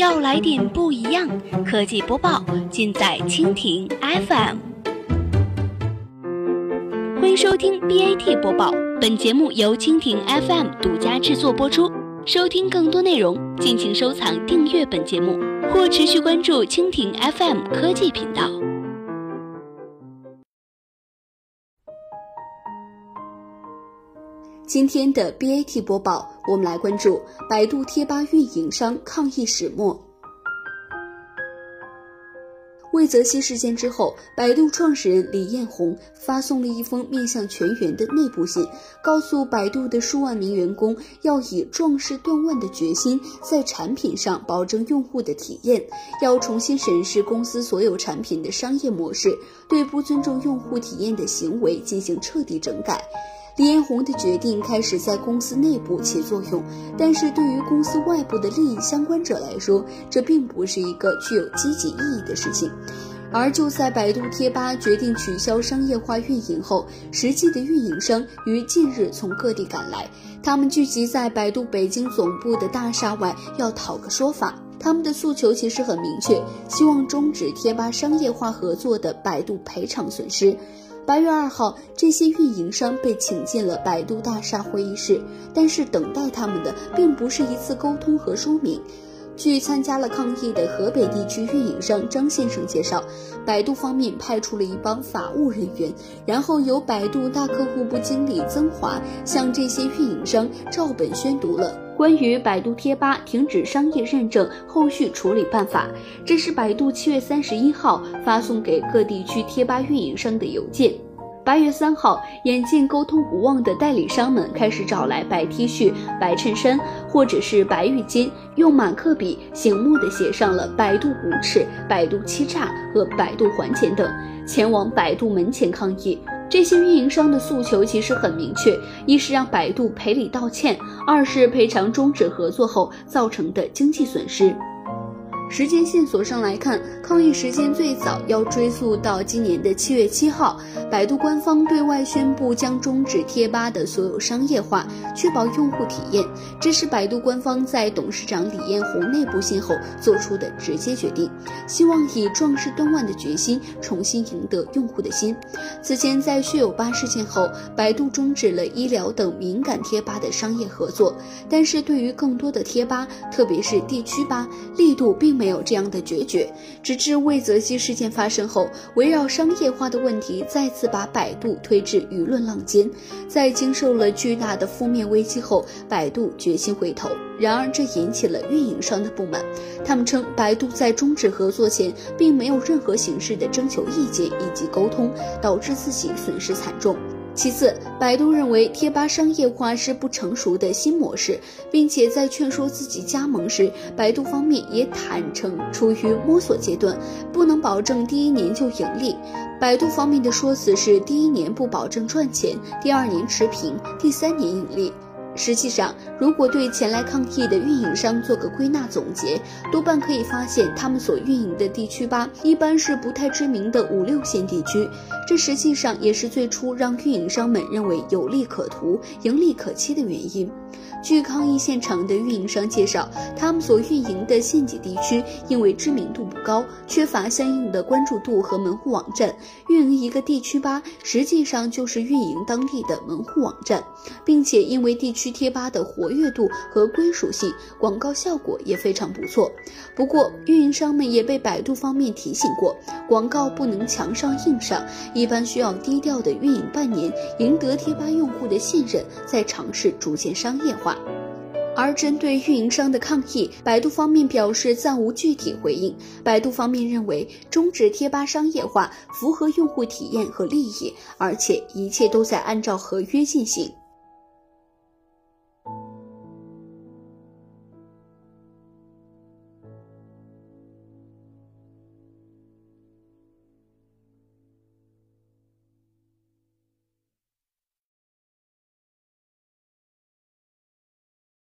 要来点不一样，科技播报尽在蜻蜓 FM。欢迎收听 BAT 播报，本节目由蜻蜓 FM 独家制作播出。收听更多内容，敬请收藏订阅本节目，或持续关注蜻蜓 FM 科技频道。今天的 BAT 播报，我们来关注百度贴吧运营商抗议始末。魏则西事件之后，百度创始人李彦宏发送了一封面向全员的内部信，告诉百度的数万名员工要以壮士断腕的决心，在产品上保证用户的体验，要重新审视公司所有产品的商业模式，对不尊重用户体验的行为进行彻底整改。李彦宏的决定开始在公司内部起作用，但是对于公司外部的利益相关者来说，这并不是一个具有积极意义的事情。而就在百度贴吧决定取消商业化运营后，实际的运营商于近日从各地赶来，他们聚集在百度北京总部的大厦外，要讨个说法。他们的诉求其实很明确，希望终止贴吧商业化合作的百度赔偿损失。八月二号，这些运营商被请进了百度大厦会议室，但是等待他们的并不是一次沟通和说明。据参加了抗议的河北地区运营商张先生介绍，百度方面派出了一帮法务人员，然后由百度大客户部经理曾华向这些运营商照本宣读了关于百度贴吧停止商业认证后续处理办法。这是百度七月三十一号发送给各地区贴吧运营商的邮件。八月三号，眼见沟通无望的代理商们开始找来白 T 恤、白衬衫或者是白浴巾，用马克笔醒目的写上了“百度无耻”“百度欺诈”和“百度还钱”等，前往百度门前抗议。这些运营商的诉求其实很明确：一是让百度赔礼道歉，二是赔偿终止合作后造成的经济损失。时间线索上来看，抗议时间最早要追溯到今年的七月七号，百度官方对外宣布将终止贴吧的所有商业化，确保用户体验。这是百度官方在董事长李彦宏内部信后做出的直接决定，希望以壮士断腕的决心重新赢得用户的心。此前在血友吧事件后，百度终止了医疗等敏感贴吧的商业合作，但是对于更多的贴吧，特别是地区吧，力度并。没有这样的决绝，直至魏则西事件发生后，围绕商业化的问题再次把百度推至舆论浪尖。在经受了巨大的负面危机后，百度决心回头。然而，这引起了运营商的不满。他们称，百度在终止合作前，并没有任何形式的征求意见以及沟通，导致自己损失惨重。其次，百度认为贴吧商业化是不成熟的新模式，并且在劝说自己加盟时，百度方面也坦诚处于摸索阶段，不能保证第一年就盈利。百度方面的说辞是：第一年不保证赚钱，第二年持平，第三年盈利。实际上，如果对前来抗议的运营商做个归纳总结，多半可以发现，他们所运营的地区吧，一般是不太知名的五六线地区。这实际上也是最初让运营商们认为有利可图、盈利可期的原因。据抗议现场的运营商介绍，他们所运营的县级地区因为知名度不高，缺乏相应的关注度和门户网站。运营一个地区吧，实际上就是运营当地的门户网站，并且因为地区区贴吧的活跃度和归属性，广告效果也非常不错。不过，运营商们也被百度方面提醒过，广告不能强上硬上，一般需要低调的运营半年，赢得贴吧用户的信任，再尝试逐渐商业化。而针对运营商的抗议，百度方面表示暂无具体回应。百度方面认为，终止贴吧商业化符合用户体验和利益，而且一切都在按照合约进行。